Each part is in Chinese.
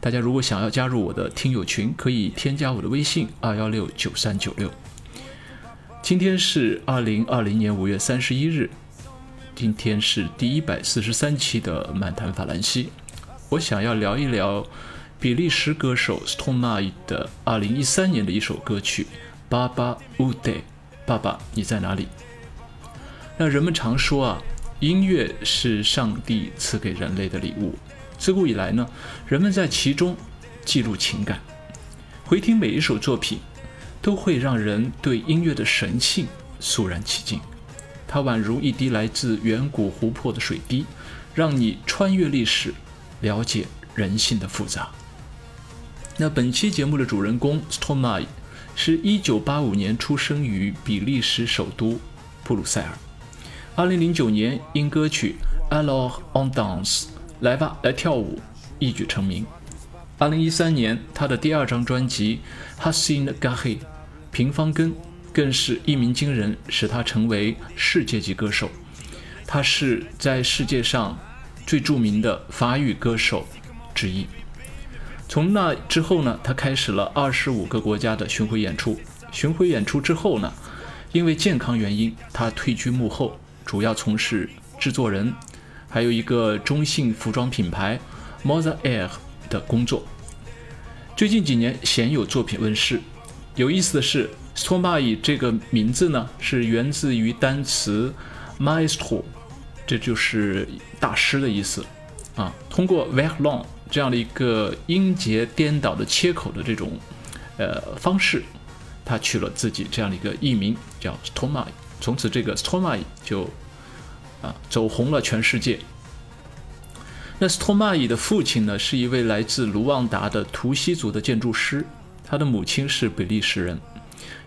大家如果想要加入我的听友群，可以添加我的微信二幺六九三九六。今天是二零二零年五月三十一日，今天是第一百四十三期的漫谈法兰西。我想要聊一聊比利时歌手 Stromae 的二零一三年的一首歌曲《爸爸 Ude》，爸爸你在哪里？那人们常说啊，音乐是上帝赐给人类的礼物。自古以来呢，人们在其中记录情感，回听每一首作品，都会让人对音乐的神性肃然起敬。它宛如一滴来自远古湖泊的水滴，让你穿越历史。了解人性的复杂。那本期节目的主人公 Stromae 是一九八五年出生于比利时首都布鲁塞尔。二零零九年因歌曲《Alors on Dance》来吧来跳舞一举成名。二零一三年他的第二张专辑《Hassin Gahe》平方根更是一鸣惊人，使他成为世界级歌手。他是在世界上。最著名的法语歌手之一。从那之后呢，他开始了二十五个国家的巡回演出。巡回演出之后呢，因为健康原因，他退居幕后，主要从事制作人，还有一个中性服装品牌 Moza Air 的工作。最近几年鲜有作品问世。有意思的是，Stromae 这个名字呢，是源自于单词 Maestro。这就是大师的意思，啊，通过 v e r l o n 这样的一个音节颠倒的切口的这种，呃方式，他取了自己这样的一个艺名叫 Stromae，从此这个 Stromae 就走红了全世界。那斯托马伊的父亲呢是一位来自卢旺达的图西族的建筑师，他的母亲是比利时人。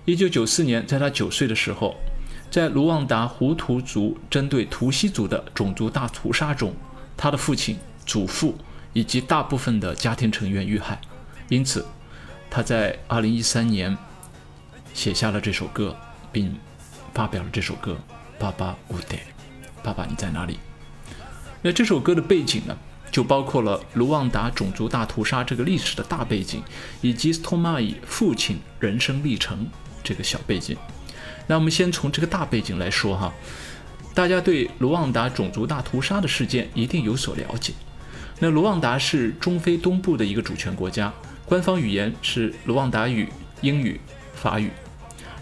一九九四年，在他九岁的时候。在卢旺达胡图族针对图西族的种族大屠杀中，他的父亲、祖父以及大部分的家庭成员遇害，因此他在2013年写下了这首歌，并发表了这首歌《爸爸无代》，爸爸你在哪里？那这首歌的背景呢，就包括了卢旺达种族大屠杀这个历史的大背景，以及斯托马伊父亲人生历程这个小背景。那我们先从这个大背景来说哈，大家对卢旺达种族大屠杀的事件一定有所了解。那卢旺达是中非东部的一个主权国家，官方语言是卢旺达语、英语、法语。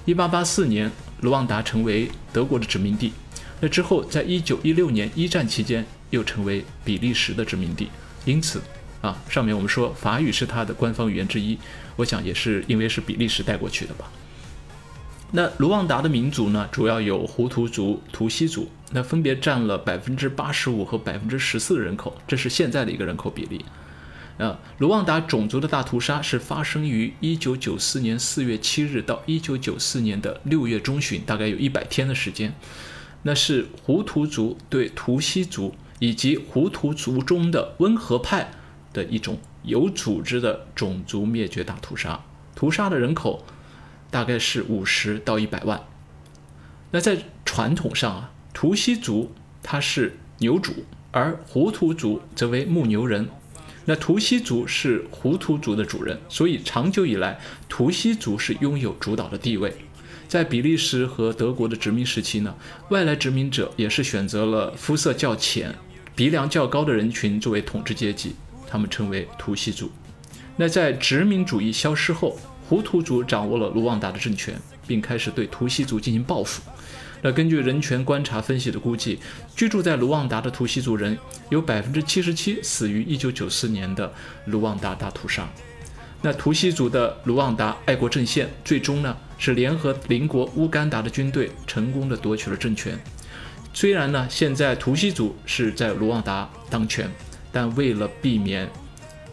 1884年，卢旺达成为德国的殖民地。那之后，在一九一六年一战期间，又成为比利时的殖民地。因此，啊，上面我们说法语是它的官方语言之一，我想也是因为是比利时带过去的吧。那卢旺达的民族呢，主要有胡图族、图西族，那分别占了百分之八十五和百分之十四的人口，这是现在的一个人口比例。啊，卢旺达种族的大屠杀是发生于一九九四年四月七日到一九九四年的六月中旬，大概有一百天的时间。那是胡图族对图西族以及胡图族中的温和派的一种有组织的种族灭绝大屠杀，屠杀的人口。大概是五十到一百万。那在传统上啊，图西族他是牛主，而胡图族则为牧牛人。那图西族是胡图族的主人，所以长久以来，图西族是拥有主导的地位。在比利时和德国的殖民时期呢，外来殖民者也是选择了肤色较浅、鼻梁较高的人群作为统治阶级，他们称为图西族。那在殖民主义消失后，胡图族掌握了卢旺达的政权，并开始对图西族进行报复。那根据人权观察分析的估计，居住在卢旺达的图西族人有百分之七十七死于一九九四年的卢旺达大屠杀。那图西族的卢旺达爱国阵线最终呢是联合邻国乌干达的军队，成功的夺取了政权。虽然呢现在图西族是在卢旺达当权，但为了避免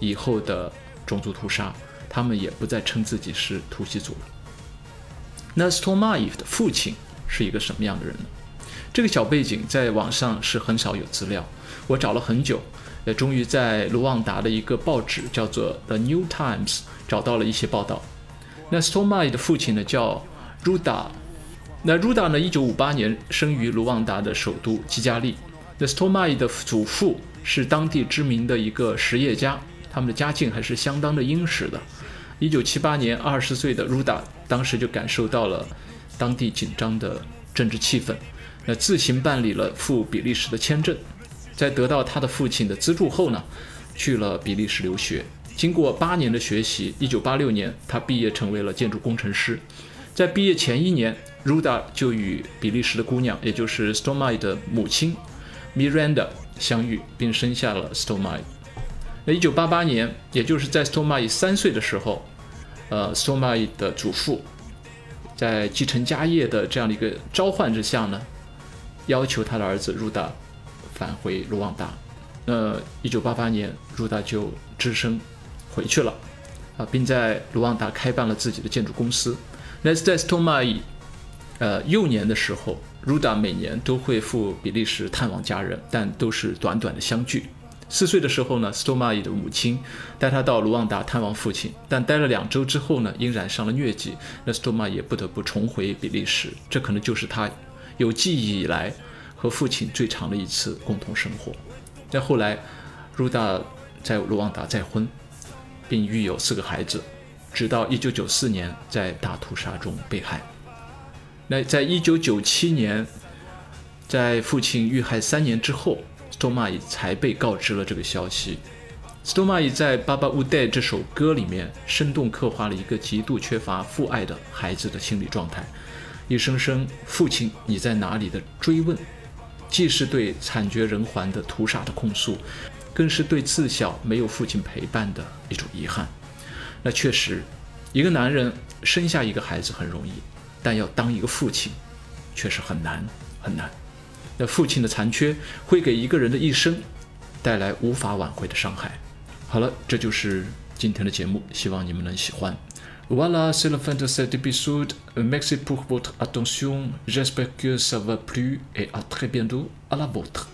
以后的种族屠杀。他们也不再称自己是图西族了。那 Stormai 的父亲是一个什么样的人呢？这个小背景在网上是很少有资料，我找了很久，也终于在卢旺达的一个报纸叫做 The New Times 找到了一些报道。那 Stormai 的父亲呢叫 Ruda，那 Ruda 呢，一九五八年生于卢旺达的首都基加利。那 Stormai 的祖父是当地知名的一个实业家，他们的家境还是相当的殷实的。一九七八年，二十岁的 Ruda 当时就感受到了当地紧张的政治气氛，那自行办理了赴比利时的签证，在得到他的父亲的资助后呢，去了比利时留学。经过八年的学习，一九八六年他毕业成为了建筑工程师。在毕业前一年，Ruda 就与比利时的姑娘，也就是 Stormai 的母亲 Miranda 相遇，并生下了 Stormai。那一九八八年，也就是在 Stormai 三岁的时候，呃，Stormai 的祖父在继承家业的这样的一个召唤之下呢，要求他的儿子 Ruda 返回卢旺达。那一九八八年，Ruda 就只身回去了，啊，并在卢旺达开办了自己的建筑公司。那是在 Stormai 呃幼年的时候，Ruda 每年都会赴比利时探望家人，但都是短短的相聚。四岁的时候呢，Stormai 的母亲带他到卢旺达探望父亲，但待了两周之后呢，因染上了疟疾，那 Stormai 也不得不重回比利时。这可能就是他有记忆以来和父亲最长的一次共同生活。再后来，Ruda 在卢旺达再婚，并育有四个孩子，直到1994年在大屠杀中被害。那在1997年，在父亲遇害三年之后。Stormai 才被告知了这个消息。Stormai 在《爸爸乌代》这首歌里面，生动刻画了一个极度缺乏父爱的孩子的心理状态。一声声“父亲，你在哪里”的追问，既是对惨绝人寰的屠杀的控诉，更是对自小没有父亲陪伴的一种遗憾。那确实，一个男人生下一个孩子很容易，但要当一个父亲，却是很难很难。那父亲的残缺会给一个人的一生带来无法挽回的伤害。好了，这就是今天的节目，希望你们能喜欢。Voilà, c'est la fin de cet épisode. Merci pour votre attention. J'espère que ça va plus et à très bientôt à la vôtre.